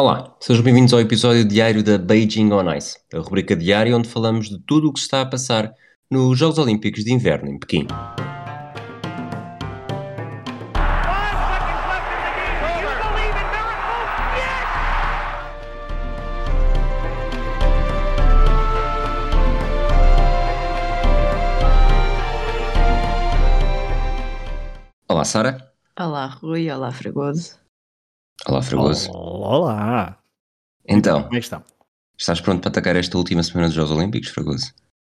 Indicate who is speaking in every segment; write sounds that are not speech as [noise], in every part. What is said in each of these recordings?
Speaker 1: Olá, sejam bem-vindos ao episódio diário da Beijing on Ice, a rubrica diária onde falamos de tudo o que está a passar nos Jogos Olímpicos de Inverno em Pequim. Olá, Sara.
Speaker 2: Olá, Rui. Olá, Fragoso.
Speaker 1: Olá, Fragoso.
Speaker 3: Olá!
Speaker 1: Então,
Speaker 3: Como é que estão?
Speaker 1: estás pronto para atacar esta última semana dos Jogos Olímpicos, Fragoso?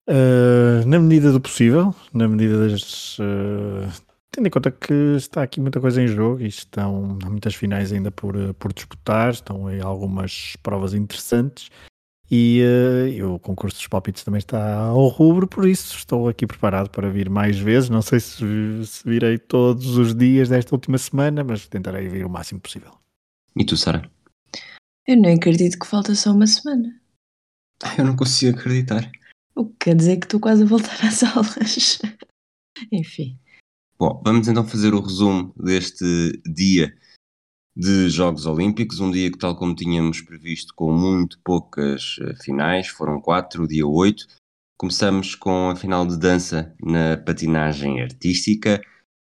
Speaker 3: Uh, na medida do possível, na medida das. uh, tendo em conta que está aqui muita coisa em jogo e estão há muitas finais ainda por, uh, por disputar, estão aí algumas provas interessantes e, uh, e o concurso dos palpites também está ao rubro, por isso estou aqui preparado para vir mais vezes. Não sei se, se virei todos os dias desta última semana, mas tentarei vir o máximo possível.
Speaker 1: E tu, Sara?
Speaker 2: Eu não acredito que falta só uma semana.
Speaker 1: Eu não consigo acreditar.
Speaker 2: O que quer dizer que estou quase a voltar às [laughs] aulas. Enfim.
Speaker 1: Bom, vamos então fazer o resumo deste dia de Jogos Olímpicos, um dia que, tal como tínhamos previsto, com muito poucas eh, finais, foram quatro, dia 8. Começamos com a final de dança na patinagem artística,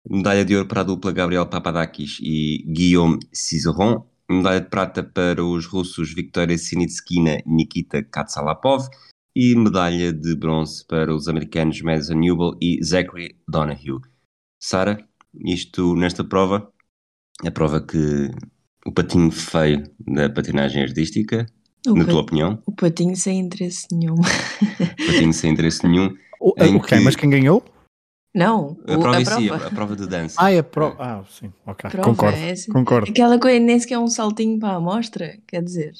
Speaker 1: medalha de ouro para a dupla Gabriel Papadakis e Guillaume Cizeron, medalha de prata para os russos Victoria Sinitskina e Nikita Katsalapov e medalha de bronze para os americanos Madison Newell e Zachary Donahue. Sara, isto nesta prova, a prova que o patinho feio da patinagem artística,
Speaker 2: O,
Speaker 1: na
Speaker 2: pa-
Speaker 1: tua opinião,
Speaker 2: o patinho sem interesse nenhum.
Speaker 1: patinho sem interesse nenhum,
Speaker 3: O,
Speaker 1: Em
Speaker 3: ok,
Speaker 1: que-
Speaker 3: mas quem ganhou?
Speaker 2: Não,
Speaker 1: a
Speaker 2: o-
Speaker 1: prova
Speaker 2: a
Speaker 1: em si,
Speaker 2: prova.
Speaker 1: a, a prova de dança.
Speaker 3: Ah, é pro... Ah, sim, ok,
Speaker 2: Prova,
Speaker 3: concordo,
Speaker 2: é
Speaker 3: concordo.
Speaker 2: Aquela coisa nem sequer é um saltinho para a amostra, quer dizer.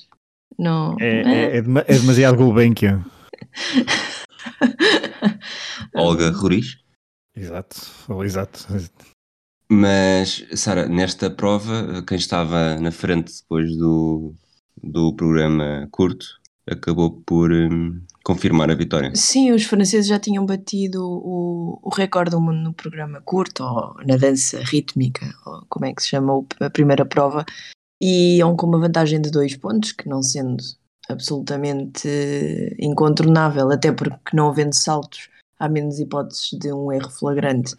Speaker 2: Não.
Speaker 3: É, é, é dema- é demasiado Gulbenkian. [laughs]
Speaker 1: Olga Roriz.
Speaker 3: Exato, exato.
Speaker 1: Mas, Sara, nesta prova, quem estava na frente depois do, do programa curto acabou por hum, confirmar a vitória.
Speaker 2: Sim, os franceses já tinham batido o, o recorde do mundo no programa curto, ou na dança rítmica, ou como é que se chama a primeira prova, e iam com uma vantagem de dois pontos, que não sendo absolutamente incontornável, até porque não havendo saltos, há menos hipóteses de um erro flagrante.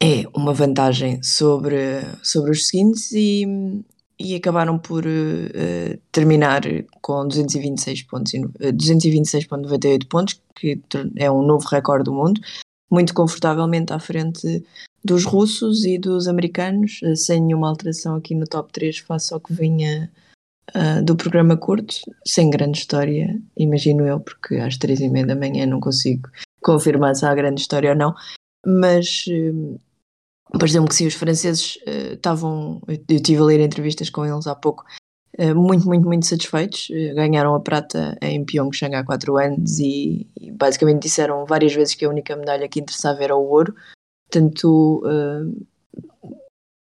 Speaker 2: É uma vantagem sobre, sobre os seguintes e, e acabaram por eh, terminar com 226 pontos, e no- eh, 226,98 pontos, que é um novo recorde do mundo, muito confortavelmente à frente dos russos e dos americanos, sem nenhuma alteração aqui no top 3 face ao que vinha ah, do programa curto, sem grande história, imagino eu, porque às três e meia da manhã não consigo confirmar se há grande história ou não, mas eh, pareceu-me que sim, os franceses eh, estavam, eu eu estive a ler entrevistas com eles há pouco, eh, muito, muito, muito satisfeitos. Eh, Ganharam a prata em Pyeongchang há quatro anos e, e basicamente disseram várias vezes que a única medalha que interessava era o ouro. Portanto,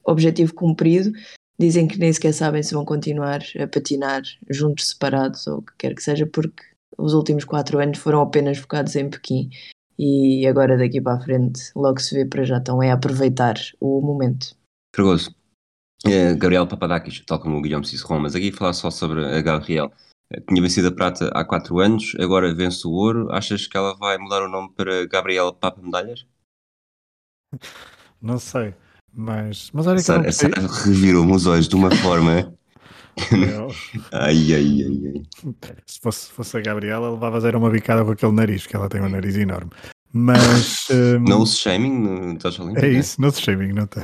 Speaker 2: objetivo cumprido. Dizem que nem sequer sabem se vão continuar a patinar juntos, separados ou o que quer que seja, porque os últimos quatro anos foram apenas focados em Pequim. E agora daqui para a frente, logo se vê para já estão é aproveitar o momento.
Speaker 1: Fregoso. Eh, Gabriel Papadakis, tal como o Guilherme Cicerron, mas aqui falar só sobre a Gabriel. Eh, Tinha vencido a prata há 4 anos, agora vence o ouro. Achas que ela vai mudar o nome para Gabriel Papa Medalhas? [laughs]
Speaker 3: Não sei, mas, mas olha que eu
Speaker 1: Sara,
Speaker 3: não
Speaker 1: a Sara
Speaker 3: percebi-
Speaker 1: revirou-me os olhos de uma forma. [laughs] Ai, ai, ai, ai.
Speaker 3: Se fosse, fosse a Gabriela, levava a zero uma bicada com aquele nariz, que ela tem um nariz enorme. Mas hum,
Speaker 1: Não se shaming no Tocha Olímpica?
Speaker 3: é isso, não se shaming, não está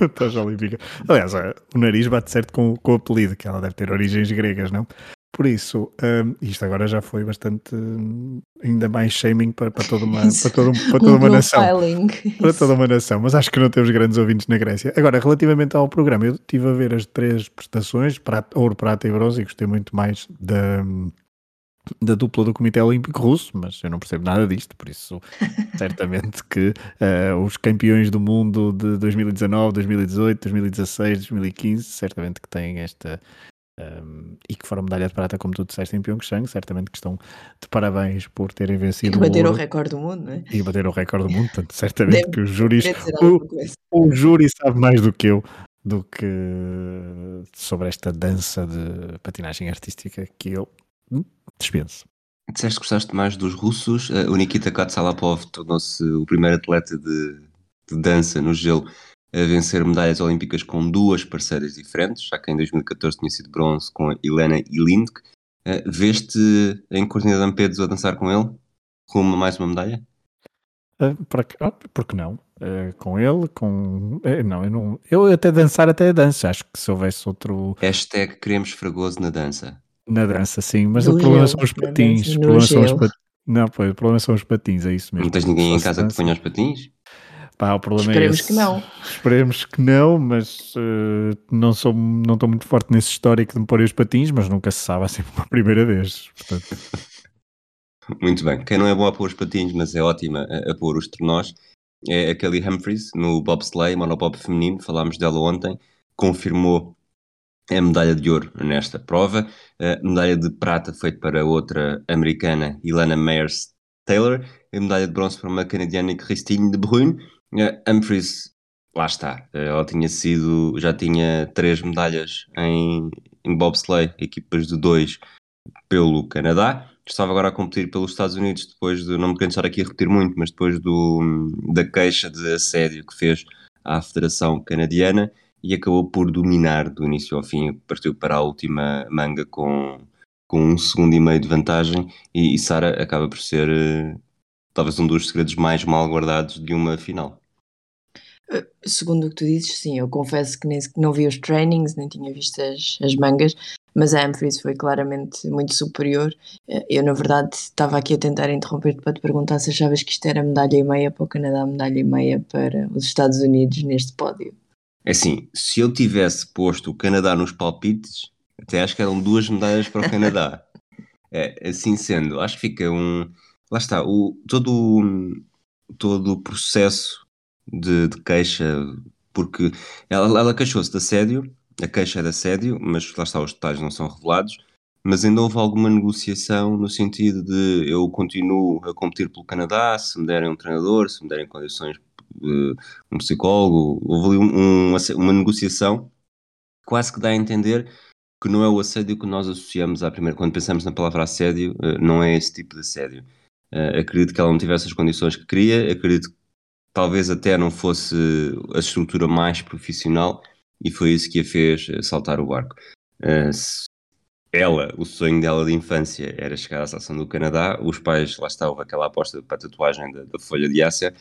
Speaker 3: não está já olímpica. Aliás, o nariz bate certo com, com o apelido, que ela deve ter origens gregas, não? Por isso, hum, isto agora já foi bastante hum, ainda mais shaming para, para toda uma, [laughs] para toda, um- para toda
Speaker 2: Um
Speaker 3: uma nação. Para toda uma nação, mas acho que não temos grandes ouvintes na Grécia. Agora, relativamente ao programa, eu estive a ver as três prestações, prata, ouro, prata e bronze, e gostei muito mais da, da dupla do Comitê Olímpico Russo, mas eu não percebo nada disto, por isso [laughs] certamente que eh, os campeões do mundo de 2019, 2018, 2016, 2015, certamente que têm esta... ehm, e que foram medalha de prata, como tu disseste, em Pyeongchang, certamente que estão de parabéns por terem
Speaker 2: E
Speaker 3: vencido
Speaker 2: que bater o
Speaker 3: ouro
Speaker 2: recorde do mundo, não é?
Speaker 3: e bater o recorde do mundo, portanto, [laughs] certamente
Speaker 2: Deve-
Speaker 3: que os júris
Speaker 2: ser
Speaker 3: o, o júri sabe mais do que eu do que sobre esta dança de patinagem artística que eu dispenso.
Speaker 1: Disseste que gostaste mais dos russos. Uh, o Nikita Katsalapov tornou-se o primeiro atleta de, de, dança no gelo a vencer medalhas olímpicas com duas parceiras diferentes, já que em 2014 tinha sido bronze com a Helena Ilindk. Uh, Veste em Cortina de Ampedros a dançar com ele? Rumo a mais uma medalha?
Speaker 3: Uh, por, oh, por que não? Uh, com ele, com. Uh, não, eu não. Eu até dançar, até danço. Acho que se houvesse outro.
Speaker 1: Hashtag queremos fragoso na dança.
Speaker 3: Na dança, sim, mas o problema são os patins. O problema são os pat... Não, pois, o problema são os patins, é isso mesmo.
Speaker 1: Não tens ninguém em casa que ponha os patins?
Speaker 3: Pá, o problema
Speaker 2: Esperemos
Speaker 3: é
Speaker 2: que não.
Speaker 3: Esperemos que não, mas uh, não, sou, não estou muito forte nesse histórico de me pôr os patins, mas nunca se sabe, é sempre [laughs] uma primeira vez. Portanto.
Speaker 1: muito bem. Quem não é bom a pôr os patins, mas é ótima a, a pôr os trenós, é a Kelly Humphries, no bobsleigh, monobob feminino, falámos dela ontem, confirmou a medalha de ouro nesta prova. A medalha de prata foi para outra americana, Ilana Meyers Taylor. A medalha de bronze para uma canadiana, Christine de Bruyne. A Humphries, lá está, ela tinha sido, já tinha três medalhas em, em bobsleigh, equipas de dois pelo Canadá. Estava agora a competir pelos Estados Unidos depois de, não me quero estar aqui a repetir muito, mas depois do, da queixa de assédio que fez à Federação Canadiana e acabou por dominar do início ao fim, partiu para a última manga com, com um segundo e meio de vantagem e, e Sara acaba por ser uh, talvez um dos segredos mais mal guardados de uma final.
Speaker 2: Segundo o que tu dizes, sim, eu confesso que nem, não vi os trainings, nem tinha visto as, as mangas, mas a Humphries foi claramente muito superior. Eh, eu, na verdade, estava aqui a tentar interromper-te para te perguntar se achavas que isto era medalha e meia para o Canadá, medalha e meia para os Estados Unidos neste pódio.
Speaker 1: É assim, se eu tivesse posto o Canadá nos palpites, até acho que eram duas medalhas para o Canadá. [laughs] É, assim sendo, acho que fica um. Lá está, o, todo, todo o processo de, de queixa, porque ela, ela queixou-se de assédio, a queixa é de assédio, mas lá está, os detalhes não são revelados. Mas ainda houve alguma negociação no sentido de eu continuo a competir pelo Canadá, se me derem um treinador, se me derem condições um psicólogo, houve ali um, uma negociação quase que dá a entender que não é o assédio que nós associamos à primeira. Quando pensamos na palavra assédio, eh, não é esse tipo de assédio. Uh, acredito que ela não tivesse as condições que queria, acredito talvez até não fosse a estrutura mais profissional e foi isso que a fez eh, saltar o barco. Uh, ela, o sonho dela de infância era chegar à seleção do Canadá, os pais, lá houve aquela aposta para a tatuagem da, da folha de Ásia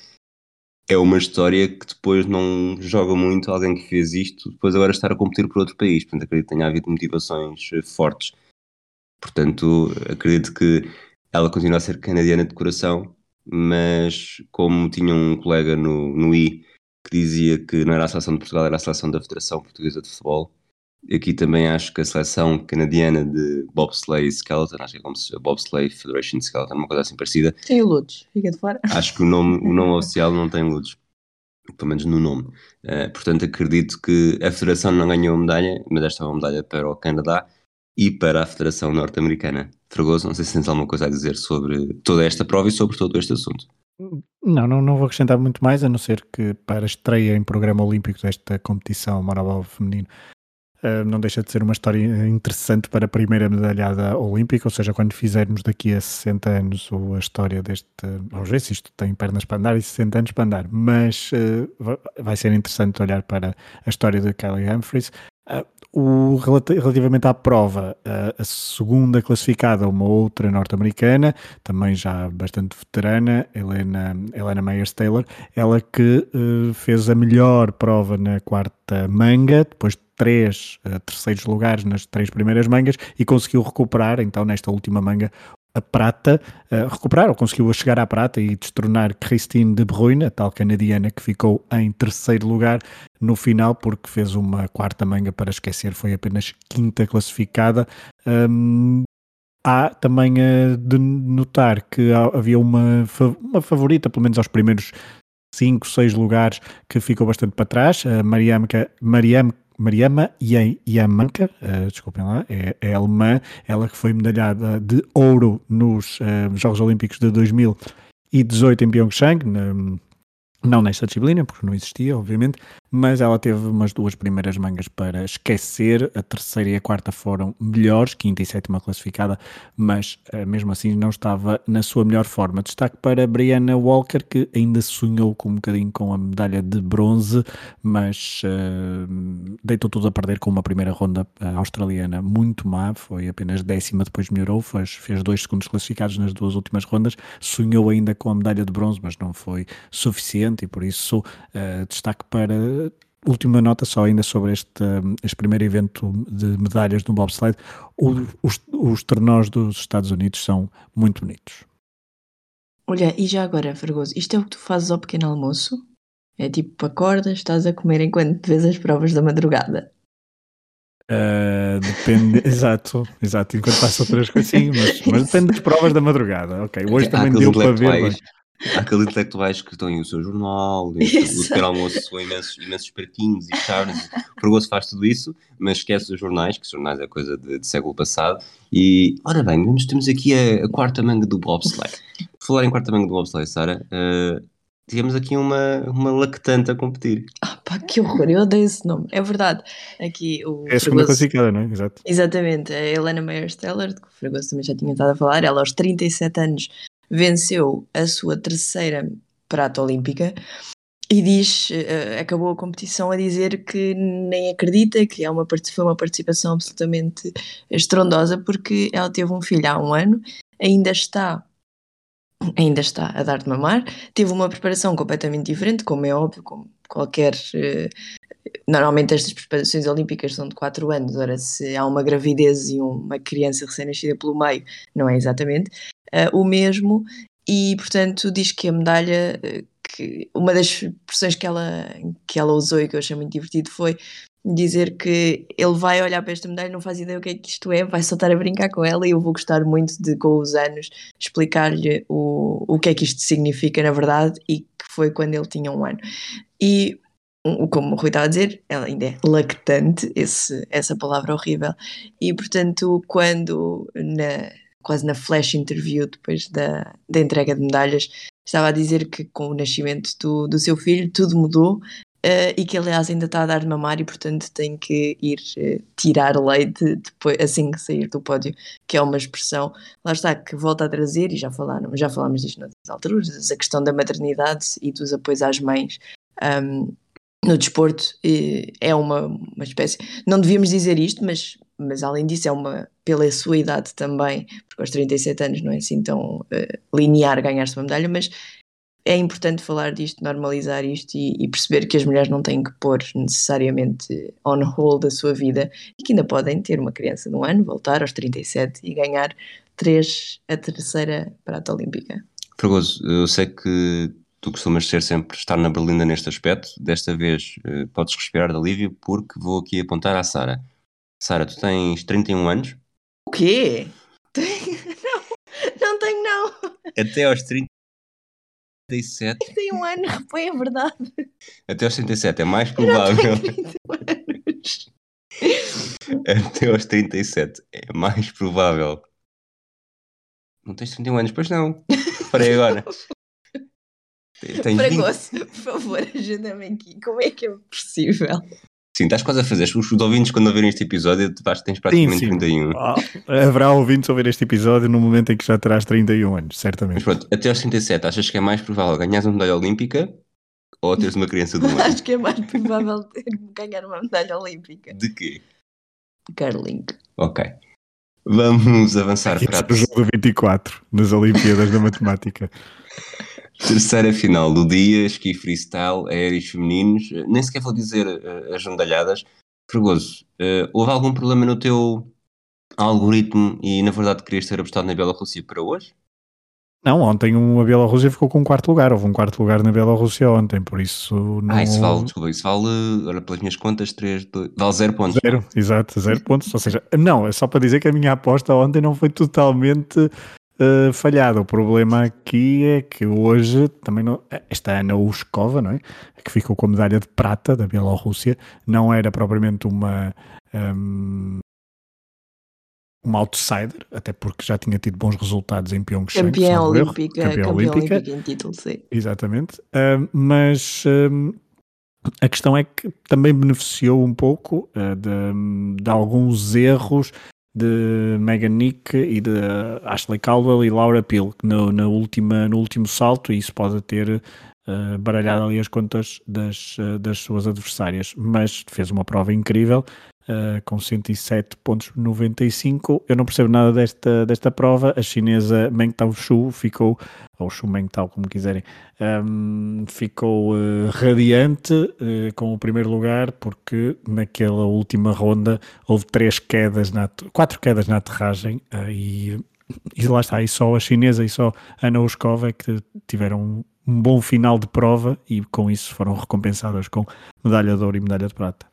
Speaker 1: é uma história que depois não joga muito alguém que fez isto, depois agora estar a competir por outro país. Portanto, acredito que tenha havido motivações eh, fortes. Portanto, acredito que ela continua a ser canadiana de coração, mas como tinha um colega no, no I que dizia que não era a seleção de Portugal, era a seleção da Federação Portuguesa de Futebol, Aqui também acho que a seleção canadiana de bobsleigh e skeleton, acho que é como se bobsleigh Federation skeleton, uma coisa assim parecida.
Speaker 2: Tem Ludes, fica de fora.
Speaker 1: Acho que o nome, o nome oficial não tem Ludes, pelo menos no nome. Uh, portanto, acredito que a federação não ganhou medalha, mas esta é uma medalha para o Canadá e para a Federação Norte-Americana. Fragoso, não sei se tens alguma coisa a dizer sobre toda esta prova e sobre todo este assunto.
Speaker 3: Não, não, não vou acrescentar muito mais, a não ser que para a estreia em programa olímpico desta competição monobol feminino Uh, não deixa de ser uma história interessante para a primeira medalhada olímpica, ou seja, quando fizermos daqui a 60 anos a história deste. Vamos ver se isto tem pernas para andar e 60 anos para andar, mas uh, vai ser interessante olhar para a história de Kelly Humphries. Uh, o, relativamente à prova, a segunda classificada, uma outra norte-americana, também já bastante veterana, Helena, Helena Myers Taylor, ela que fez a melhor prova na quarta manga, depois de três uh, terceiros lugares nas três primeiras mangas e conseguiu recuperar, então, nesta última manga, a prata, uh, recuperar ou conseguiu chegar à prata e destronar Christine de Bruyne, a tal canadiana que ficou em terceiro lugar no final, porque fez uma quarta manga para esquecer, foi apenas quinta classificada. Um, há também a de notar que havia uma, uma favorita, pelo menos aos primeiros 5, 6 lugares, que ficou bastante para trás. A Mariam, Mariam Mariama Yamanka, uh, desculpem lá, é, é, alemã, ela que foi medalhada de ouro nos uh, Jogos Olímpicos de 2018 em Pyeongchang, na, não nesta disciplina, porque não existia, obviamente, mas ela teve umas duas primeiras mangas para esquecer. A terceira e a quarta foram melhores, quinta e sétima classificada, mas uh, mesmo assim não estava na sua melhor forma. Destaque para Brianna Walker, que ainda sonhou com um bocadinho com a medalha de bronze, mas uh, deitou tudo a perder com uma primeira ronda australiana muito má, foi apenas décima, depois melhorou, fez, fez dois segundos classificados nas duas últimas rondas, sonhou ainda com a medalha de bronze, mas não foi suficiente e por isso uh, destaque para última nota só ainda sobre este, este primeiro evento de medalhas no bobsled. Os, os trenós dos Estados Unidos são muito bonitos.
Speaker 2: Olha, e já agora, Fergoso, isto é o que tu fazes ao pequeno almoço? É tipo, acordas, estás a comer enquanto vês as provas da madrugada?
Speaker 3: Uh, depende, [laughs] exato, exato, enquanto faço outras coisas, sim, mas, mas, depende das provas da madrugada. Ok, hoje também deu para ver.
Speaker 1: Há aqueles intelectuais que estão em o seu jornal, [laughs] o pequeno almoço com imensos, imensos pratinhos e charnes. O Fragoso faz tudo isso, mas esquece os jornais, que os jornais é coisa de, de século passado. E, ora bem, temos aqui a, a quarta manga do bobsleigh. Falar em quarta manga do bobsleigh, Sara, uh, tivemos aqui uma, uma lactante a competir.
Speaker 2: Ah pá, que horror, eu odeio esse nome. É verdade. Aqui o
Speaker 3: é a segunda classificada, não é? Exato.
Speaker 2: Exatamente. A Helena Meyer-Steller, que o Fragoso também já tinha estado a falar, ela aos 37 anos venceu a sua terceira prata olímpica e diz, uh, acabou a competição a dizer que nem acredita que é uma, foi uma participação absolutamente estrondosa porque ela teve um filho há um ano, ainda está ainda está a dar de mamar, teve uma preparação completamente diferente, como é óbvio, como qualquer uh, normalmente estas preparações olímpicas são de 4 anos, ora se há uma gravidez e uma criança recém-nascida pelo meio, não é exatamente, uh, o mesmo e portanto diz que a medalha uh, que uma das expressões que ela, que ela usou e que eu achei muito divertido foi dizer que ele vai olhar para esta medalha não faz ideia o que é que isto é, vai só estar a brincar com ela e eu vou gostar muito de com os anos explicar-lhe o, o que é que isto significa na verdade e que foi quando ele tinha um ano. E como o Rui estava a dizer, ela ainda é lactante, esse, essa palavra horrível, e portanto, quando na, quase na flash interview depois da, da entrega de medalhas, estava a dizer que com o nascimento do, do seu filho tudo mudou uh, e que aliás ainda está a dar de mamar e portanto tem que ir uh, tirar leite depois, assim que sair do pódio, que é uma expressão, lá está, que volta a trazer, e já falaram, já falámos disto nas alturas, a questão da maternidade e dos apoios às mães. Um, no desporto é uma, uma espécie. Não devíamos dizer isto, mas, mas além disso, é uma. pela sua idade também, porque aos 37 anos não é assim tão uh, linear ganhar-se uma medalha, mas é importante falar disto, normalizar isto e, e, perceber que as mulheres não têm que pôr necessariamente on hold a sua vida e que ainda podem ter uma criança de um ano, voltar aos 37 e ganhar três, a terceira prata olímpica.
Speaker 1: Fragoso, eu sei que tu costumas ser sempre estar na berlinda neste aspecto. Desta vez uh, podes respirar de alívio porque vou aqui apontar à Sara. Sara, tu tens 31 anos?
Speaker 2: O quê? [laughs] Não, não tenho não.
Speaker 1: Até aos 37.
Speaker 2: 31 anos, [laughs] foi a verdade.
Speaker 1: Até aos 37 é mais provável. Até aos 37 é mais provável. Não tens 31 anos, pois não. Parei agora. [laughs]
Speaker 2: Fragoso, 20... por favor, ajuda-me aqui. Como é que é possível?
Speaker 1: Sim, estás quase a fazer. Os ouvintes, quando ouvirem este episódio, tu tens praticamente sim, sim. 31.
Speaker 3: Ah, haverá ouvintes a ouvir este episódio no momento em que já terás 31 anos, certamente.
Speaker 1: Mas pronto, até aos 37, achas que é mais provável ganhar uma medalha olímpica ou teres uma criança de um [laughs] ano?
Speaker 2: Acho que é mais provável ganhar uma medalha olímpica.
Speaker 1: De quê?
Speaker 2: Curling.
Speaker 1: Ok. Vamos avançar
Speaker 3: Aqui para... o jogo 24 nas Olimpíadas da Matemática. [laughs]
Speaker 1: Terceira final do dia, esqui freestyle, aéreos femininos. Nem sequer vou dizer uh, as medalhadas. Fregoso, uh, houve algum problema no teu algoritmo e na verdade querias ter apostado na Bielorrússia para hoje?
Speaker 3: Não, ontem a Bielorrússia ficou com um quarto lugar. Houve um quarto lugar na Bielorrússia ontem, por isso não.
Speaker 1: Ah, isso vale, desculpa, isso vale, olha, pelas minhas contas, 3, 2, vale 0 pontos.
Speaker 3: Zero, exato, 0 pontos. Ou seja, não, é só para dizer que a minha aposta ontem não foi totalmente uh, falhada. O problema aqui é que hoje também não, esta Ana Uskova, não é? que ficou com a medalha de prata da Bielorrússia, não era propriamente uma um, uma outsider, até porque já tinha tido bons resultados em Pyeongchang.
Speaker 2: Campeã olímpica, campeã olímpica em título, sim.
Speaker 3: Exatamente. Uh, mas uh, A questão é que também beneficiou um pouco uh, de, de, alguns erros de Megan Nick e de Ashley Caldwell e Laura Pill no, na última, no último salto, e isso pode ter uh, baralhado ali as contas das, uh, das suas adversárias. Mas fez uma prova incrível uh, com 107.95. Eu não percebo nada desta, desta prova. A chinesa Meng Tao Shu ficou, ou Shu Meng Tao, como quiserem, um, ficou uh, radiante uh, com o primeiro lugar, porque naquela última ronda houve três quedas, na, quatro quedas na aterragem e, e lá está, e só a chinesa e só a Ana Uskova é que tiveram um bom final de prova e com isso foram recompensadas com medalha de ouro e medalha de prata.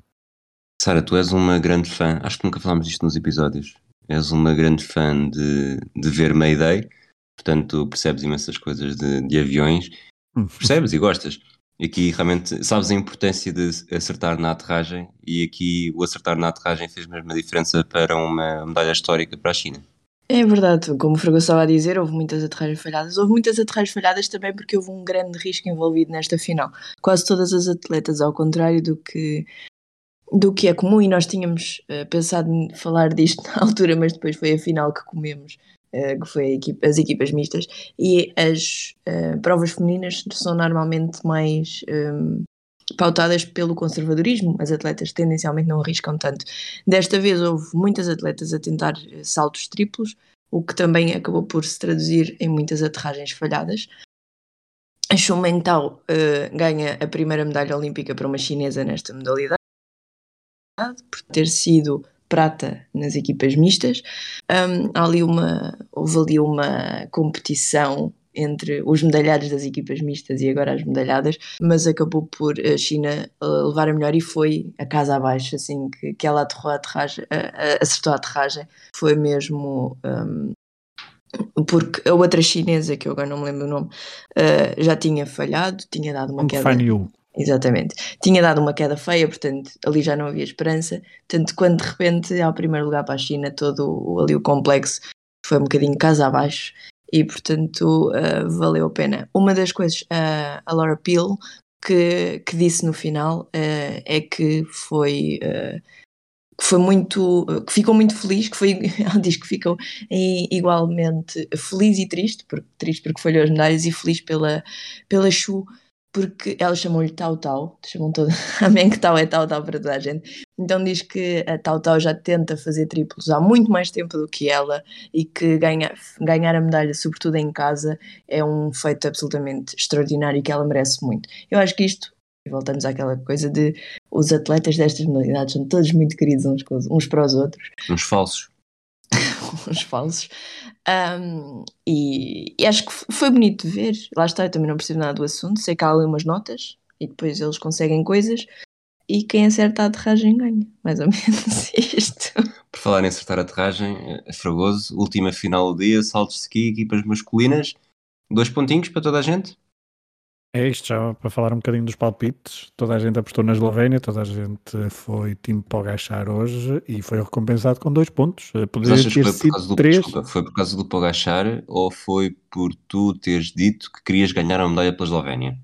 Speaker 1: Sara, tu és uma grande fã, acho que nunca falámos disto nos episódios, és uma grande fã de, de ver Mayday, portanto percebes imensas coisas de, de aviões, hum. percebes e gostas. Aqui realmente sabes a importância de acertar na aterragem e aqui o acertar na aterragem fez mesmo a diferença para uma medalha histórica para a China.
Speaker 2: É verdade, como o Fragoso estava a dizer, houve muitas aterragens falhadas. Houve muitas aterragens falhadas também porque houve um grande risco envolvido nesta final. Quase todas as atletas, ao contrário do que do que é comum e nós tínhamos uh, pensado em falar disto [laughs] na altura, mas depois foi a final que comemos, uh, que foi equipa, as equipas mistas, e as uh, provas femininas são normalmente mais um, pautadas pelo conservadorismo, as atletas tendencialmente não arriscam tanto. Desta vez houve muitas atletas a tentar saltos triplos, o que também acabou por se traduzir em muitas aterragens falhadas. A Xu Mengtao ganha a primeira medalha olímpica para uma chinesa nesta modalidade por ter sido prata nas equipas mistas. Um, ali uma, houve ali uma competição entre os medalhados das equipas mistas e agora as medalhadas, mas acabou por a China levar a melhor e foi a casa abaixo, assim que, que ela aterrou a aterragem, acertou a aterragem, foi mesmo um, porque a outra chinesa, que eu agora não me lembro o nome, uh, já tinha falhado, tinha dado uma queda. Exatamente. Tinha dado uma queda feia, portanto, ali já não havia esperança. Tanto quando de repente, ao primeiro lugar para a China, todo ali o complexo foi um bocadinho casa abaixo e, portanto, uh, valeu a pena. Uma das coisas, uh, a Laura Peel, que, que disse no final, uh, é que foi. que foi muito, que ficou muito feliz, que foi, [laughs] ela diz que ficou igualmente feliz e triste, porque, triste porque falhou as medalhas e feliz pela, pela Chu, porque elas chamam-lhe Tau Tau, chamam toda [laughs] a Tau é Tau Tau para toda a gente. Então diz que a Tau Tau já tenta fazer triplos há muito mais tempo do que ela e que ganha, ganhar a medalha, sobretudo em casa, é um feito absolutamente extraordinário e que ela merece muito. Eu acho que isto, e voltamos àquela coisa de os atletas destas modalidades são todos muito queridos uns, uns para os outros.
Speaker 1: Uns falsos. [laughs]
Speaker 2: uns falsos. Um, e, e, acho que foi bonito de ver. Lá está, eu também não percebo nada do assunto. Sei que há ali umas notas e depois eles conseguem coisas e quem acerta a aterragem ganha. Mais ou [laughs] menos isto.
Speaker 1: Por falar em acertar a aterragem, é Fragoso, última final do dia, saltos de ski, equipas masculinas. Dois pontinhos para toda a gente?
Speaker 3: É isto, já para falar um bocadinho dos palpites. Toda a gente apostou na Eslovénia, toda a gente foi time para o agachar hoje e foi recompensado com dois pontos.
Speaker 1: Eh, poderia ter foi sido por do, três. Desculpa, foi por causa do Pogachar ou foi por tu teres dito que querias ganhar a medalha pela Eslovénia?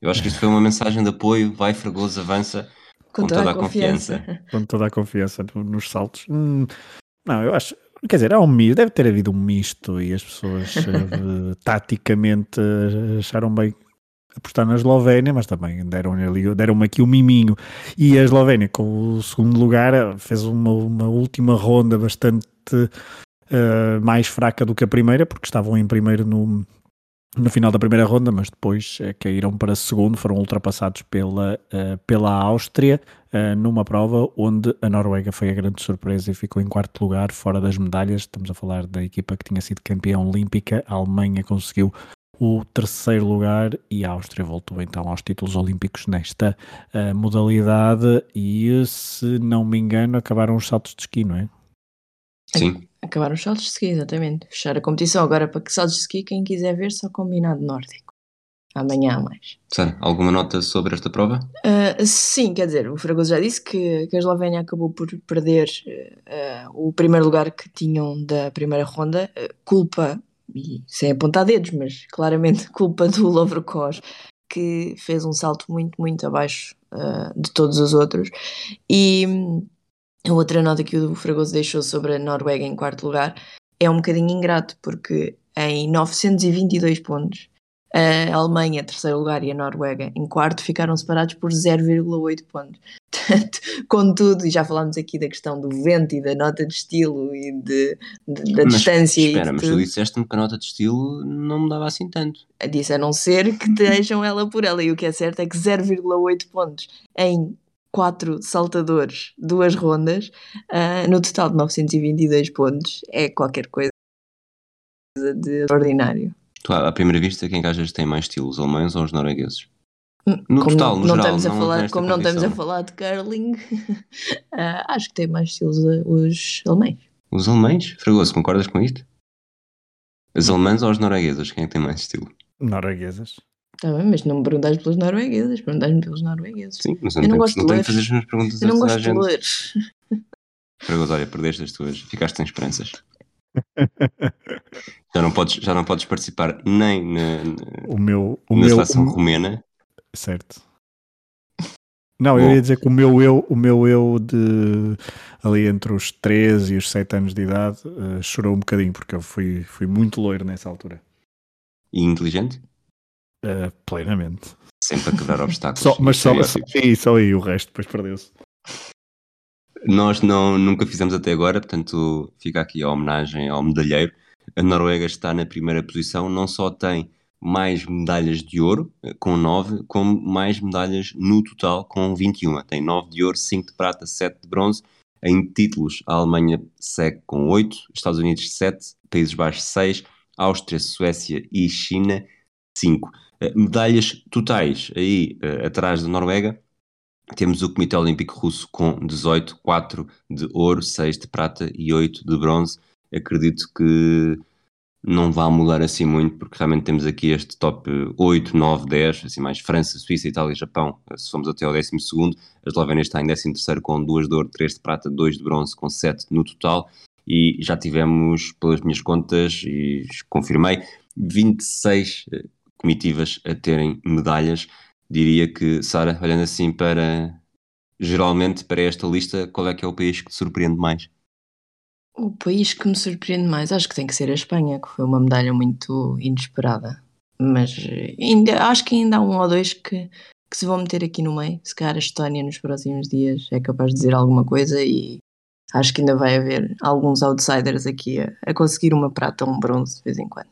Speaker 1: Eu acho que isto foi uma mensagem de apoio, vai Fragoso, avança com, com toda, toda, a confiança. confiança.
Speaker 3: Com toda a confiança nos saltos. Hum, não, eu acho, Quer dizer, há um misto, deve ter havido um misto e as pessoas uh, [laughs] taticamente acharam bem apostar na Eslovénia, mas também deram-me deram aqui o um miminho. E a Eslovénia, com o segundo lugar, fez uma, uma última ronda bastante uh, mais fraca do que a primeira, porque estavam em primeiro no, no final da primeira ronda, mas depois uh, caíram para segundo, foram ultrapassados pela, uh, pela Áustria, uh, numa prova onde a Noruega foi a grande surpresa e ficou em quarto lugar, fora das medalhas. Estamos a falar da equipa que tinha sido campeã olímpica, a Alemanha conseguiu o terceiro lugar e a Áustria voltou então aos títulos olímpicos nesta uh, modalidade e, se não me engano, acabaram os saltos de esqui, não é?
Speaker 1: Sim.
Speaker 2: Acabaram os saltos de esqui, exatamente. Fechar a competição agora para que saltos de esqui, quem quiser ver, só combinado nórdico. Amanhã há mais.
Speaker 1: Sério, alguma nota sobre esta prova?
Speaker 2: Uh, sim, quer dizer, o Fragoso já disse que, que a Eslovénia acabou por perder uh, o primeiro lugar que tinham da primeira ronda, uh, culpa e sem apontar dedos, mas claramente [laughs] culpa do Lovro Cos, que fez um salto muito, muito abaixo uh, de todos os outros. E a outra nota que o Fragoso deixou sobre a Noruega em quarto lugar é um bocadinho ingrato, porque em 922 pontos a Alemanha, terceiro lugar, e a Noruega, em quarto, ficaram separados por 0,8 pontos. Portanto, [laughs] contudo, e já falámos aqui da questão do vento e da nota de estilo e de, de da
Speaker 1: mas,
Speaker 2: distância.
Speaker 1: Espera, mas tu disseste-me que a nota de estilo não mudava assim tanto.
Speaker 2: Disse a não ser que deixam ela por ela, e o que é certo é que 0,8 pontos em quatro saltadores, duas rondas, uh, no total de 922 pontos, é qualquer coisa de extraordinário.
Speaker 1: Tu, à primeira vista, quem achas tem mais estilo, os alemães ou os noruegueses?
Speaker 2: Hum, no como total, no não geral, estamos a falar, como não estamos a falar de curling, uh, [laughs] acho que tem mais estilos os alemães.
Speaker 1: Os alemães? Fragoso, concordas com isto? Os alemães ou os noruegueses? Quem é que tem mais estilo?
Speaker 3: Norueguesas.
Speaker 2: Está bem, mas não me perguntas pelos noruegueses, perguntas-me pelos noruegueses.
Speaker 1: Sim, mas eu não, não gosto não de tenho que fazer as mesmas perguntas
Speaker 2: eu não gosto de ler.
Speaker 1: Fragoso, olha, perdeste as tuas, ficaste sem esperanças. [laughs] já, não podes, já não podes participar nem na, na,
Speaker 3: o meu, o
Speaker 1: na
Speaker 3: meu,
Speaker 1: seleção o... romena.
Speaker 3: Certo. Não, Bom. eu ia dizer que o meu eu, o meu eu de ali entre os 13 e os 7 anos de idade uh, chorou um bocadinho porque eu fui, fui muito loiro nessa altura.
Speaker 1: E inteligente?
Speaker 3: Uh, plenamente.
Speaker 1: Sempre a quebrar obstáculos. [laughs]
Speaker 3: Só, mas só, só, sim, só aí o resto depois perdeu-se.
Speaker 1: Nós não, nunca fizemos até agora, portanto fica aqui a homenagem ao medalheiro. A Noruega está na primeira posição, não só tem mais medalhas de ouro, com 9, como mais medalhas no total, com 21. Tem 9 de ouro, 5 de prata, 7 de bronze. Em títulos, a Alemanha segue com 8, Estados Unidos 7, Países Baixos 6, Áustria, Suécia e China 5. Eh, medalhas totais aí uh, atrás da Noruega, temos o Comitê Olímpico Russo com 18, 4 de ouro, 6 de prata e 8 de bronze. Acredito que não vai mudar assim muito, porque realmente temos aqui este top 8, 9, 10, assim mais França, Suíça, Itália e Japão, se formos até ao 12 a Eslovénia está em 13 com 2 de ouro, 3 de prata, 2 de bronze, com 7 no total, e já tivemos, pelas minhas contas, e confirmei, 26 eh, comitivas a terem medalhas, diria que, Sara, olhando assim para geralmente para esta lista, qual é que é o país que te surpreende mais?
Speaker 2: O país que me surpreende mais, acho que tem que ser a Espanha, que foi uma medalha muito inesperada. Mas ainda, acho que ainda há um ou dois que, que se vão meter aqui no meio. Se calhar a Estónia nos próximos dias é capaz de dizer alguma coisa e acho que ainda vai haver alguns outsiders aqui a, a conseguir uma prata ou um bronze de vez em quando.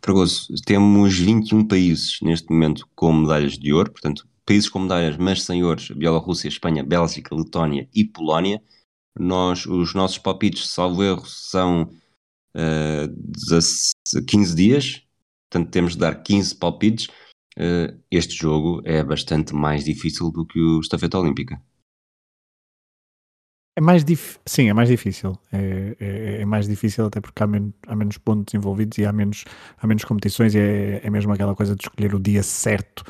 Speaker 1: Fragoso, temos 21 países neste momento com medalhas de ouro, portanto, países com medalhas, mas sem ouros, Bielorrússia, Espanha, Bélgica, Letónia e Polónia. Nós, os nossos palpites, salvo erro, são uh, 15 dias, portanto temos de dar 15 palpites. Uh, este jogo é bastante mais difícil do que o Estafeta Olímpica.
Speaker 3: É mais dif... Sim, é mais difícil. É, é, é, mais difícil até porque há, men há menos pontos envolvidos e há menos, há menos competições e é, é mesmo aquela coisa de escolher o dia certo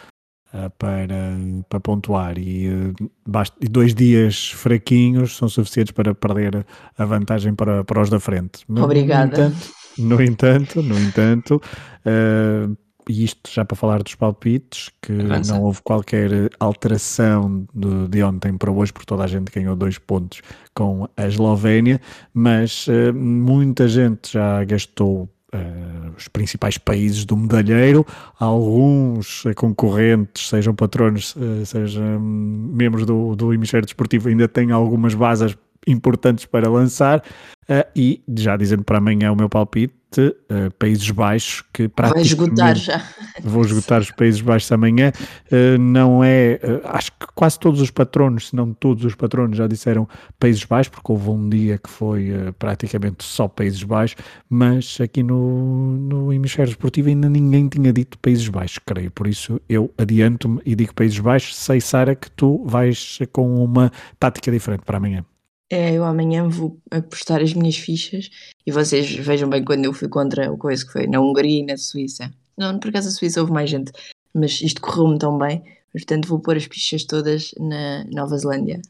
Speaker 3: uh, para, para pontuar e, uh, basta, e dois dias fraquinhos são suficientes para perder a vantagem para, para os da frente.
Speaker 2: Obrigada.
Speaker 3: No entanto, no entanto, no entanto uh, e isto já para falar dos palpites, que Avança. não houve qualquer alteração de, de, ontem para hoje, porque toda a gente ganhou dois pontos com a Eslovénia, mas uh, muita gente já gastou Uh, os principais países do medalheiro, alguns concorrentes, sejam patronos, uh, sejam membros do, do hemisfério desportivo, ainda têm algumas bases importantes para lançar. Uh, e já dizendo para amanhã o meu palpite, uh, Países Baixos, que praticamente...
Speaker 2: Vai esgotar já.
Speaker 3: Vou esgotar os Países Baixos amanhã. Uh, não é... Acho que quase todos os patronos, se não todos os patronos, já disseram Países Baixos, porque houve um dia que foi praticamente só Países Baixos, mas aqui no, no Hemisfério Esportivo ainda ninguém tinha dito Países Baixos, creio. Por isso eu adianto-me e digo Países Baixos. Sei, Sara, que tu vais com uma tática diferente para amanhã.
Speaker 2: É, eu amanhã vou apostar as minhas fichas e vocês vejam bem quando eu fui contra o coisa que foi na Hungria e na Suíça. Não, por acaso a Suíça houve mais gente, mas isto correu-me tão bem, portanto vou pôr as fichas todas na Nova Zelândia.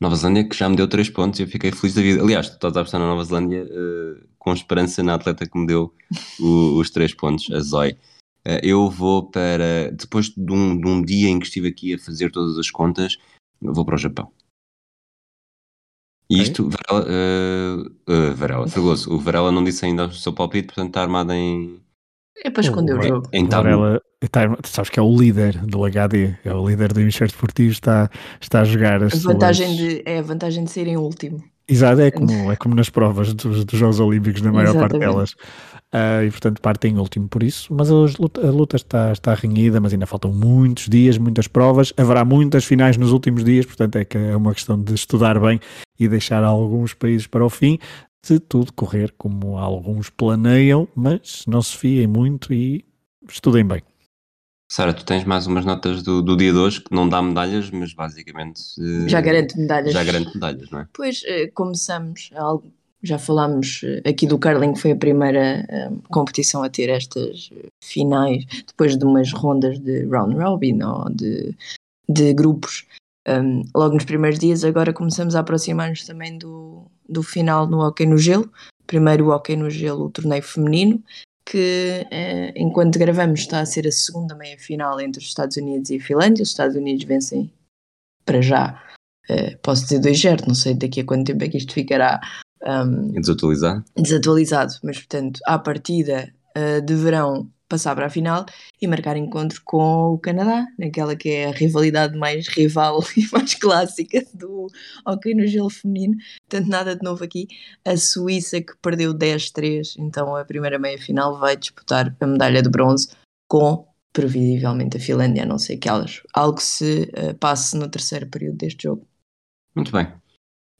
Speaker 1: Nova Zelândia que já me deu 3 pontos e eu fiquei feliz da vida. Aliás, tu estás a apostar na Nova Zelândia uh, com esperança na atleta que me deu o, os 3 pontos, a Zoe. Uh, eu vou para. Depois de um, de um dia em que estive aqui a fazer todas as contas, vou para o Japão. E isto, Varela, uh, uh, Varela, Fragoso, o Varela não disse ainda o seu palpite, portanto está armado em.
Speaker 2: É para esconder o, o jogo.
Speaker 3: Em Varela, está, sabes que é o líder do HD, é o líder do Hemisfério Esportivo, está, está a jogar as
Speaker 2: a vantagem suas... de É a vantagem de ser em último.
Speaker 3: Exato, é como, é como nas provas dos, dos Jogos Olímpicos, na maior Exatamente. parte delas. Uh, e portanto parte em último por isso. Mas a luta, a luta está, está renhida, mas ainda faltam muitos dias, muitas provas. Haverá muitas finais nos últimos dias, portanto é que é uma questão de estudar bem e deixar alguns países para o fim. Se tudo correr como alguns planeiam, mas não se fiem muito e estudem bem.
Speaker 1: Sara, tu tens mais umas notas do, do dia de hoje que não dá medalhas, mas basicamente.
Speaker 2: Já garante medalhas.
Speaker 1: Já garante medalhas, não é?
Speaker 2: Pois, eh, começamos algo já falámos eh, aqui do curling, foi a primeira competição a ter estas finais, depois de umas rondas de round robin ou de, de grupos. Um, logo nos primeiros dias, agora começamos a aproximar-nos também do, do final no hockey no gelo. Primeiro o hockey no gelo, o torneio feminino, que eh, enquanto gravamos está a ser a segunda meia-final entre os Estados Unidos e a Finlândia. Os Estados Unidos vencem para já, eh, posso dizer 2-0, não sei daqui a quanto tempo é que isto ficará
Speaker 1: um, desatualizado.
Speaker 2: Desatualizado, mas portanto, à partida uh, deverão passar para a final e marcar encontro com o Canadá, naquela que é a rivalidade mais rival [laughs] e mais clássica do hockey no gelo feminino. Portanto, nada de novo aqui. A Suíça, que perdeu 10-3, então a primeira meia-final, vai disputar a medalha de bronze com, previsivelmente, a Finlândia, a não sei que elas, algo se uh, passe no terceiro período deste jogo.
Speaker 1: Muito bem.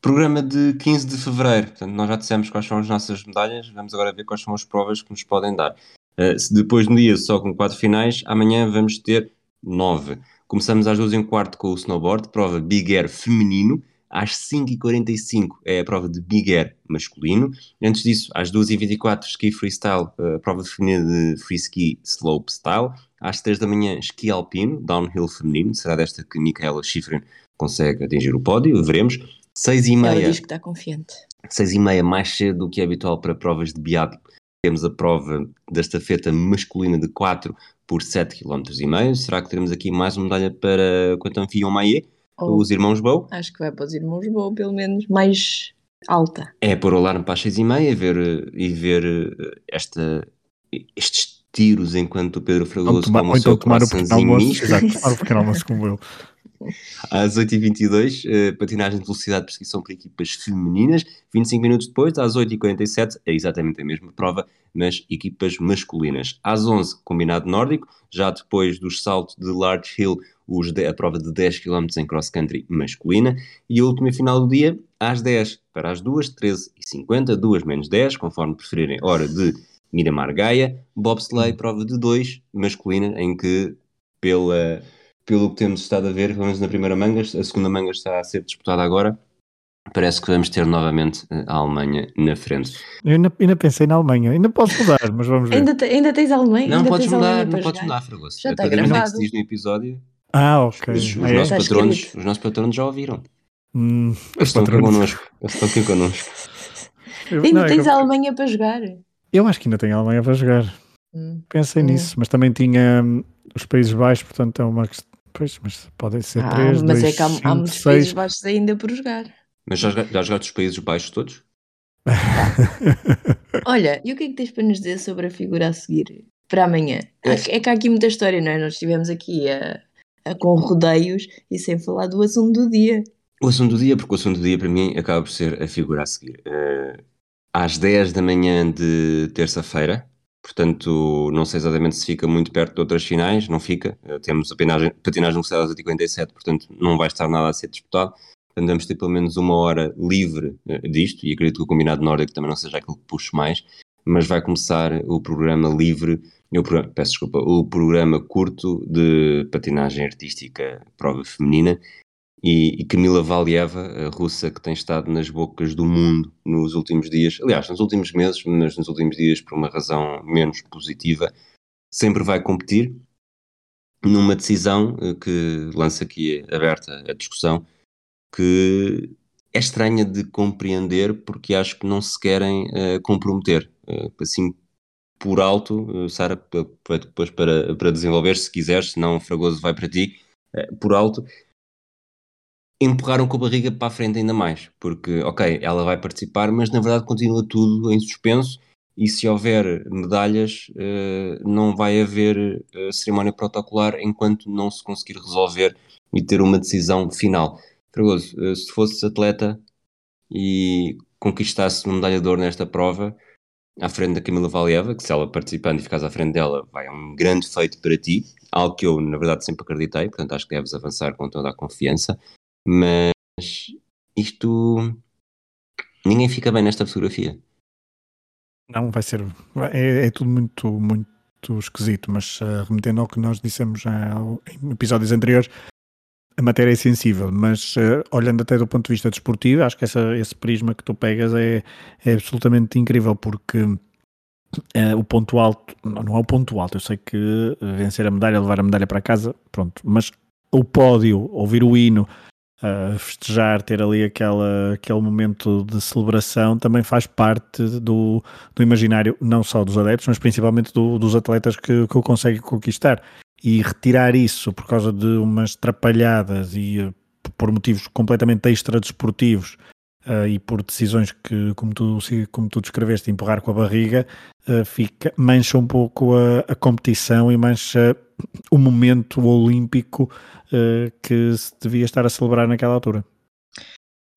Speaker 1: Programa de 15 de fevereiro, portanto, nós já dissemos quais são as nossas medalhas, vamos agora ver quais são as provas que nos podem dar. Uh, se depois de um dia só com quatro finais, amanhã vamos ter nove. Começamos às duas e um quarto com o snowboard, prova Big Air feminino. Às 5h45 é a prova de Big Air masculino. Antes disso, às 2h24, ski freestyle, a prova feminina de free ski slope style. Às 3 da manhã, esqui alpino, downhill feminino. Será desta que Micaela Schifrin consegue atingir o pódio, veremos. Seis e meia.
Speaker 2: Ela diz que está confiante.
Speaker 1: Seis e meia, mais cedo do que é habitual para provas de biatlo. Temos a prova da estafeta masculina de 4 por 7 km e meio. Será que teremos aqui mais uma medalha para Quentin Maie? Oh, os irmãos Bow?
Speaker 2: Acho que vai para os irmãos Bow, pelo menos mais alta.
Speaker 1: É pôr o alarme para as 6 e meia ver, e ver eh, esta, estes tiros enquanto o Pedro Fragoso
Speaker 3: toma,
Speaker 1: toma o seu tomar o pequeno almoço,
Speaker 3: exato, tomar o pequeno almoço como eu. [laughs]
Speaker 1: Às 8h22, uh, eh, patinagem de velocidade de perseguição para equipas femininas. 25 minutos depois, às 8h47, é exatamente a mesma prova, mas equipas masculinas. Às 11 combinado nórdico. Já depois dos saltos de Large Hill, os de, a prova de 10 km em cross-country masculina. E a última final do dia, às 10 para as 2, 13 e 50, 2 menos 10, conforme preferirem, hora de Miramar Gaia. Bobsleigh, prova de 2 masculina, em que pela pelo que temos estado a ver, pelo menos na primeira manga, a segunda manga está a ser disputada agora. Parece que vamos ter novamente eh, a Alemanha na frente.
Speaker 3: Eu ainda, ainda pensei na Alemanha, ainda posso mudar, mas vamos ver.
Speaker 2: ainda, te, ainda tens a Alemanha?
Speaker 1: Não
Speaker 2: ainda
Speaker 1: podes
Speaker 2: mudar,
Speaker 1: não podes mudar, Fragoso.
Speaker 2: Já está gravado.
Speaker 1: que se diz no episódio.
Speaker 3: Ah, ok.
Speaker 1: Os, os, ah, nossos, é? patronos, os nossos patronos já ouviram.
Speaker 3: Hum,
Speaker 1: eles estão aqui connosco. Eles estão aqui connosco.
Speaker 2: Eu, ainda não, tens eu, a Alemanha para jogar?
Speaker 3: Eu acho que ainda tenho a Alemanha para jogar. Hum. Pensei hum. nisso, mas também tinha hum, os Países Baixos, portanto é uma questão Pois, mas podem ser ah, três,
Speaker 2: Mas
Speaker 3: dois,
Speaker 2: é que há,
Speaker 3: cinco,
Speaker 2: há muitos
Speaker 3: seis.
Speaker 2: Países Baixos ainda por jogar.
Speaker 1: Mas já, já jogaste os Países Baixos todos? [laughs]
Speaker 2: Olha, e o que é que tens para nos dizer sobre a figura a seguir para amanhã? É, é que há aqui muita história, não é? Nós estivemos aqui a, a, com rodeios e sem falar do assunto do dia.
Speaker 1: O assunto do dia, porque o assunto do dia para mim acaba por ser a figura a seguir. Uh, às 10 da manhã de terça-feira, portanto não sei exatamente se fica muito perto de outras finais, não fica, eh, temos a patinagem, patinagem velocidade às 8h47, portanto não vai estar nada a ser disputado, portanto vamos ter pelo menos uma hora livre uh, disto, e acredito que o combinado nórdico também não seja aquilo que puxe mais, mas vai começar o programa livre, eu peço desculpa, o programa curto de patinagem artística prova feminina, e, e Camila Valieva, a russa que tem estado nas bocas do mundo nos últimos dias, aliás, nos últimos meses, mas nos últimos dias por uma razão menos positiva, sempre vai competir numa decisão eh, que lança aqui aberta a discussão, que é estranha de compreender porque acho que não se querem uh, comprometer. Uh, assim, por alto, Sara, depois para, para desenvolver, se quiseres, senão o Fragoso vai para ti, por alto, empurraram com a barriga para a frente ainda mais, porque, ok, ela vai participar, mas na verdade continua tudo em suspenso e se houver medalhas, uh, não vai haver uh, cerimónia protocolar enquanto não se conseguir resolver e ter uma decisão final. Fragoso, uh, se fosses atleta e conquistasse uma medalha nesta prova, à frente da Camila Valieva, que se ela participando e ficares à frente dela, vai um grande feito para ti, algo que eu, na verdade, sempre acreditei, portanto acho que deves avançar com toda a confiança, mas isto... ninguém fica bem nesta fotografia.
Speaker 3: Não, vai ser. É, é tudo muito, muito esquisito, mas uh, remetendo ao que nós dissemos já em episódios anteriores, a matéria é sensível, mas uh, olhando até do ponto de vista desportivo, acho que essa, esse prisma que tu pegas é, é absolutamente incrível, porque uh, o ponto alto, não, não é o ponto alto, eu sei que vencer a medalha, levar a medalha para casa, pronto, mas o pódio, ouvir o hino, festejar, ter ali aquela, aquele momento de celebração, também faz parte do, do imaginário, não só dos adeptos, mas principalmente do, dos atletas que, que o conseguem conquistar. E retirar isso por causa de umas trapalhadas e uh, por motivos completamente extra-desportivos uh, e por decisões que, como tu, como tu descreveste, empurrar com a barriga, uh, fica, mancha um pouco a, a competição e mancha o momento olímpico uh, que se devia estar a celebrar naquela altura.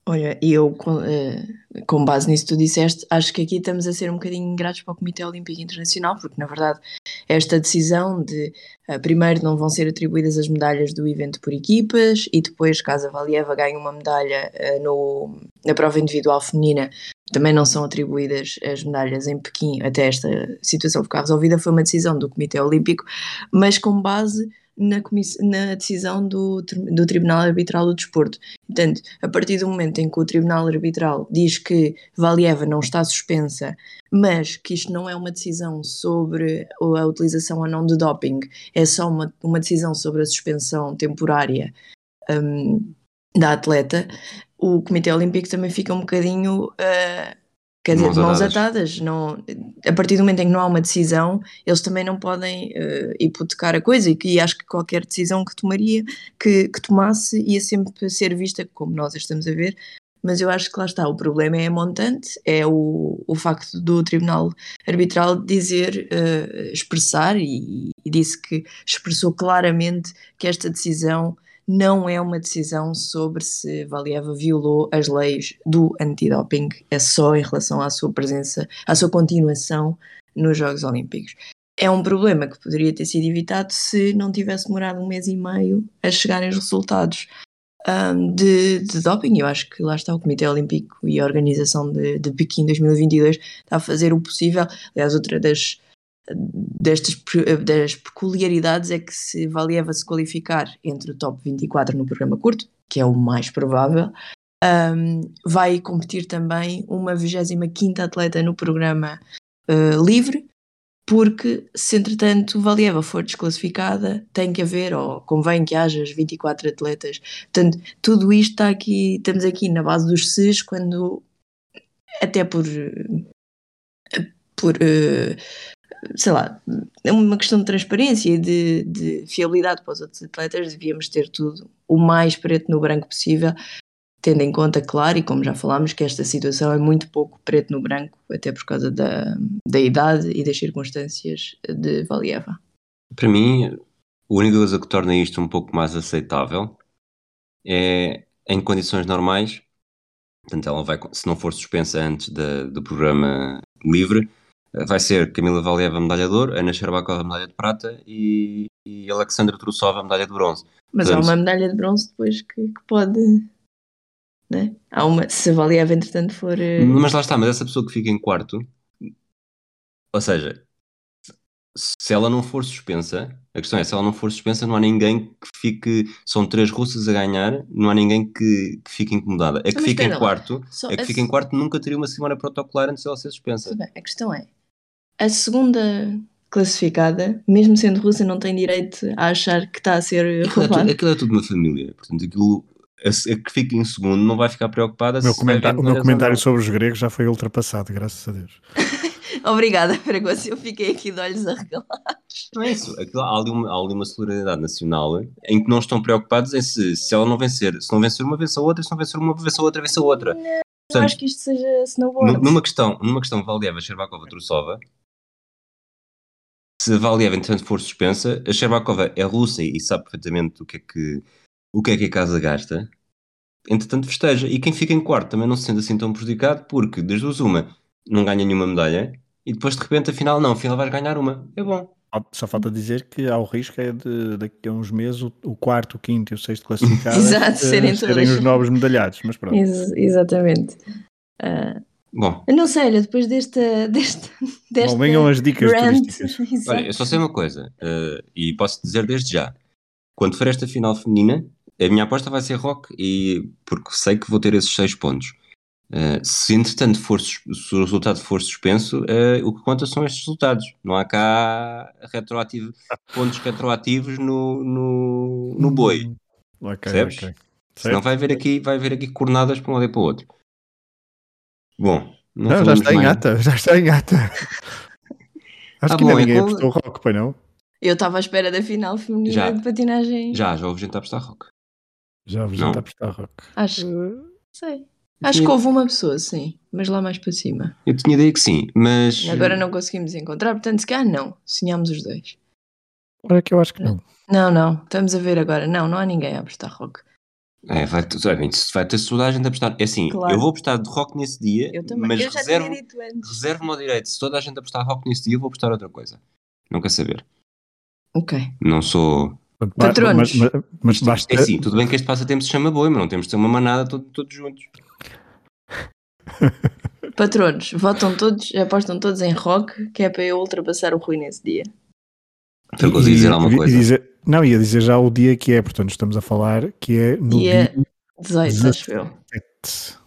Speaker 2: Olha, eu, com, uh, com base nisso que tu disseste, acho que aqui estamos a ser um bocadinho ingratos para o Comitê Olímpico Internacional, porque na verdade esta decisão de uh, primeiro não vão ser atribuídas as medalhas do evento por equipas e depois, caso a Valieva ganhe uma medalha uh, no, na prova individual feminina, também não são atribuídas as medalhas em Pequim até esta situação ficar resolvida, foi uma decisão do Comitê Olímpico, mas com base na, na decisão do, do Tribunal Arbitral do Desporto. Portanto, a partir do momento em que o Tribunal Arbitral diz que Valieva não está suspensa, mas que isto não é uma decisão sobre a utilização ou não de doping, é só uma, uma decisão sobre a suspensão temporária um, da atleta, o Comitê Olímpico também fica um bocadinho. Uh, Quer dizer, mãos, mãos atadas. atadas. Não, a partir do momento em que não há uma decisão, eles também não podem uh, hipotecar a coisa e, que, acho que qualquer decisão que tomaria, que, que tomasse, ia sempre ser vista como nós estamos a ver. Mas eu acho que lá está, o problema é a montante, é o, o facto do Tribunal Arbitral dizer, uh, expressar, e, e disse que expressou claramente que esta decisão não é uma decisão sobre se Valieva violou as leis do antidoping, é só em relação à sua presença, à sua continuação nos Jogos Olímpicos. É um problema que poderia ter sido evitado se não tivesse demorado um mês e meio a chegarem os resultados um, de, de, doping. Eu acho que lá está o Comitê Olímpico e a organização de, de Pequim 2022 está a fazer o possível. Aliás, outra das destas das peculiaridades é que se Valieva se qualificar entre o top 24 no programa curto, que é o mais provável, um, vai competir também uma 25 atleta no programa uh, livre, porque se entretanto Valieva for desclassificada, tem que haver, ou convém que haja as 24 atletas. Portanto, tudo isto está aqui, estamos aqui na base dos SES, quando até por por uh, sei lá, é uma questão de transparência e de, de fiabilidade para os outros atletas, devíamos ter tudo o mais preto no branco possível, tendo em conta, claro, e como já falámos, que esta situação é muito pouco preto no branco, até por causa da, da idade e das circunstâncias de Valieva.
Speaker 1: Para mim, a única coisa que torna isto um pouco mais aceitável é em condições normais, portanto, ela vai, se não for suspensa antes do programa livre, vai ser Camila Valieva medalha de ouro, Ana Sherbakova medalha de prata e, e Alexandra Trusova medalha de bronze.
Speaker 2: Mas Portanto, há uma medalha de bronze depois que, que pode. Né? Há uma, se a Valieva entretanto for. Uh...
Speaker 1: Mas lá está, mas essa pessoa que fica em quarto, ou seja, se ela não for suspensa, a questão é, se ela não for suspensa, não há ninguém que fique. São três russas a ganhar, não há ninguém que, que fique incomodada. É que fica em quarto, é que fica em quarto nunca teria uma semana protocolar antes de ela ser suspensa.
Speaker 2: Bem, a questão é, a segunda classificada, mesmo sendo russa, não tem direito a achar que está a ser
Speaker 1: roubada. Aquilo, é, aquilo é tudo uma família, portanto, aquilo a, a que fica em segundo não vai ficar preocupada
Speaker 3: O meu, comentário, o meu comentário
Speaker 1: não.
Speaker 3: sobre os gregos já foi ultrapassado, graças a Deus. [laughs]
Speaker 2: Obrigada, Fragoso. Eu fiquei aqui de olhos arregalados.
Speaker 1: Não é isso. Aquilo- há, ali uma, há ali uma solidariedade nacional em que não estão preocupados em se, se ela não vencer. Se não vencer uma, vence a outra. Se não vencer uma, vence a outra, vence a outra.
Speaker 2: Eu
Speaker 1: Portanto,
Speaker 2: acho que isto seja snowboard.
Speaker 1: nu- numa questão, numa questão Valieva, Sherbakova, Trusova, se a Valieva, entretanto, for suspensa, a Sherbakova é russa e sabe perfeitamente o que é que, o que, é que a casa gasta. Entretanto, festeja. E quem fica em quarto também não se sente assim tão prejudicado, porque das duas, uma não ganha nenhuma medalha e depois de repente, afinal, não, afinal vais ganhar uma. É bom.
Speaker 3: Só falta dizer que há o risco é de daqui a uns meses o, o quarto, o quinto e o sexto classificado [laughs]
Speaker 2: Exato,
Speaker 3: eh,
Speaker 2: serem todos.
Speaker 3: os novos medalhados, mas pronto.
Speaker 2: Ex- exatamente. Ah,
Speaker 1: Bom,
Speaker 2: eu não sei, olha, depois desta. [laughs] desta, desta
Speaker 3: Não venham as dicas
Speaker 2: rant,
Speaker 3: turísticas. [laughs]
Speaker 1: Olha, eu só sei uma coisa, eh, e posso dizer desde já: quando for esta final feminina, a minha aposta vai ser rock, e porque sei que vou ter esses seis pontos. Eh, se entretanto for, se o resultado for suspenso, eh, o que conta são estes resultados. Não há cá retroativo, pontos retroativos no, no, no boi.
Speaker 3: Ok,
Speaker 1: Percebes?
Speaker 3: ok.
Speaker 1: Senão vai haver aqui, vai haver aqui cornadas para um lado e para o outro. Bom, não,
Speaker 3: Não, já está em
Speaker 1: mais-
Speaker 3: ata, já está em ata. [laughs] Acho
Speaker 1: Ah,
Speaker 3: que ainda
Speaker 1: bom, é
Speaker 3: ninguém
Speaker 1: com-
Speaker 3: apostou rock, pois não?
Speaker 2: Eu estava à espera da final feminina
Speaker 1: Já.
Speaker 2: de patinagem.
Speaker 1: Já, já houve gente a apostar rock.
Speaker 3: Já
Speaker 1: Não.
Speaker 3: está a apostar rock.
Speaker 2: Acho,
Speaker 3: Eh,
Speaker 2: sei. Acho que houve uma pessoa, sim, mas lá mais para cima.
Speaker 1: Eu tinha ideia que sim, mas.
Speaker 2: Agora não conseguimos encontrar, portanto, se calhar não. Sonhámos os dois.
Speaker 3: Olha que eu acho que não.
Speaker 2: Não, não, estamos a ver agora. Não, não há ninguém a apostar rock.
Speaker 1: É, vai, ter- vai ter toda a gente a apostar. É assim,
Speaker 2: Claro.
Speaker 1: eu vou apostar de rock nesse dia,
Speaker 2: Eu também.
Speaker 1: mas
Speaker 2: eu já
Speaker 1: reservo,
Speaker 2: tinha dito antes.
Speaker 1: reservo-me ao direito. Se toda a gente apostar rock nesse dia, eu vou apostar outra coisa. Não quer saber.
Speaker 2: Ok.
Speaker 1: Não sou.
Speaker 2: Patronos.
Speaker 3: Mas, mas, mas basta.
Speaker 1: É assim, tudo bem que este passatempo se chama boi, mas não temos de ser uma manada todo- todos juntos. [laughs]
Speaker 2: Patronos, votam todos, apostam todos em rock, que é para eu ultrapassar o Rui nesse dia.
Speaker 1: Então, vou dizer alguma
Speaker 3: e
Speaker 1: coisa.
Speaker 3: dizer- não, ia dizer já o dia que é, portanto, estamos a falar que é no
Speaker 2: Dia
Speaker 3: dia
Speaker 2: 18, acho eu.
Speaker 3: 7.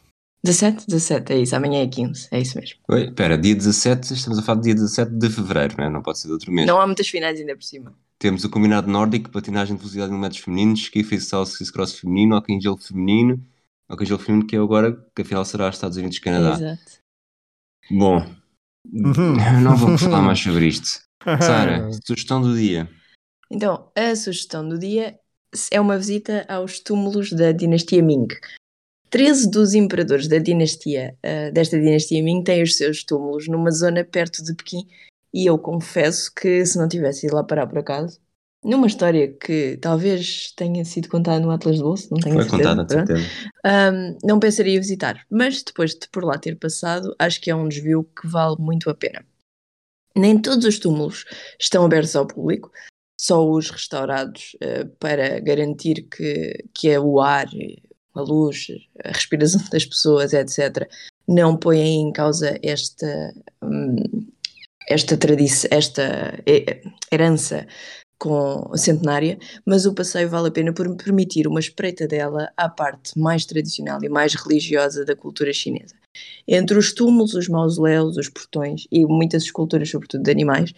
Speaker 2: 17? 17, é isso. Amanhã é 15, é isso mesmo.
Speaker 1: Oi, espera, dia 17, estamos a falar de dia 17 de fevereiro, não é? Não pode ser de outro mês.
Speaker 2: Não há muitas finais ainda por cima.
Speaker 1: Temos o combinado nórdico, patinagem de velocidade em 1 metros femininos, ski freestyle, ski cross feminino, hockey em gelo feminino, hockey em gelo feminino que é agora, que afinal será Estados Unidos e Canadá.
Speaker 2: Exato.
Speaker 1: Bom,
Speaker 3: Uhum. [laughs]
Speaker 1: não vou falar mais sobre isto. [laughs] Sara, sugestão do dia.
Speaker 2: Então, a sugestão do dia é uma visita aos túmulos da dinastia Ming. 13 dos imperadores da dinastia, ah, desta dinastia Ming têm os seus túmulos numa zona perto de Pequim e eu confesso que se não tivesse ido lá parar por acaso, numa história que talvez tenha sido contada no Atlas de Bolso, não tenho
Speaker 1: Foi
Speaker 2: certeza,
Speaker 1: contada, de certeza.
Speaker 2: Ahm, não pensaria em visitar, mas depois de por lá ter passado, acho que é um desvio que vale muito a pena. Nem todos os túmulos estão abertos ao público, só os restaurados eh, para garantir que, que é o ar, a luz, a respiração [laughs] das pessoas, etc., não põem em causa esta, hum, esta tradição, esta eh, herança com centenária, mas o passeio vale a pena por permitir uma espreita dela à parte mais tradicional e mais religiosa da cultura chinesa. Entre os túmulos, os mausoléus, os portões e muitas esculturas, sobretudo de animais,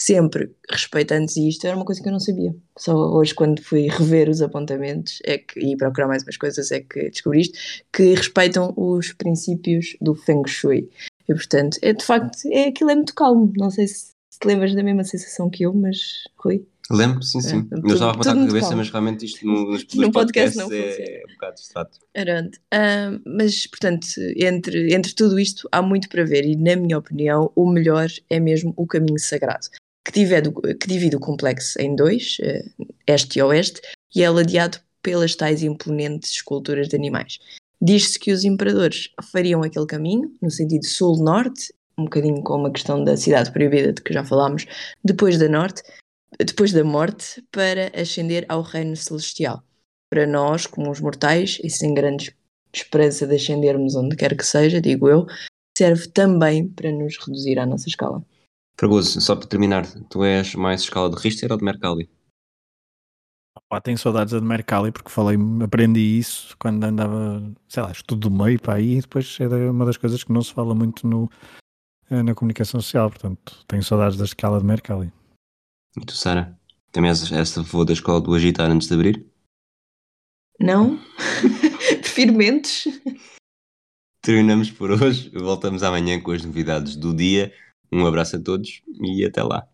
Speaker 2: sempre respeitantes, e isto era uma coisa que eu não sabia. Só hoje, quando fui rever os apontamentos é que, e procurar mais umas coisas, é que descobri isto, que respeitam os princípios do Feng Shui. E, portanto, é, de facto, é, aquilo é muito calmo. Não sei se te lembras da mesma sensação que eu, mas, Rui,
Speaker 1: Lembro, sim, sim.
Speaker 2: É,
Speaker 1: eu
Speaker 2: tudo-
Speaker 1: estava a botar
Speaker 2: tudo
Speaker 1: com a cabeça,
Speaker 2: calmo.
Speaker 1: mas realmente isto [laughs] no, nos,
Speaker 2: No podcast
Speaker 1: podcasts
Speaker 2: não
Speaker 1: é, é um bocado distrato.
Speaker 2: Arante. Ah, mas, portanto, entre, entre tudo isto há muito para ver e, na minha opinião, o melhor é mesmo o caminho sagrado, que divide, que divide o complexo em dois, eh, este e oeste, e é ladeado pelas tais imponentes esculturas de animais. Diz-se que os imperadores fariam aquele caminho, no sentido sul-norte, um bocadinho com uma questão da cidade proibida de que já falámos, depois da norte, depois da morte, para ascender ao reino celestial para nós, como os mortais, e sem grande esperança de ascendermos onde quer que seja, digo eu, serve também para nos reduzir à nossa escala.
Speaker 1: Fragoso, só para terminar, tu és mais escala de Richter ou de Mercalli?
Speaker 3: Pá, tenho saudades da de Mercalli porque falei, aprendi isso quando andava, sei lá, estudo do meio para aí e depois é uma das coisas que não se fala muito no, eh, na comunicação social, portanto tenho saudades da escala de Mercalli.
Speaker 1: E tu, Sara? Também és esta avô da escola do agitar antes de abrir?
Speaker 2: Não? [laughs] Prefiro mentes.
Speaker 1: Terminamos por hoje. Voltamos amanhã com as novidades do dia. Um abraço a todos e até lá.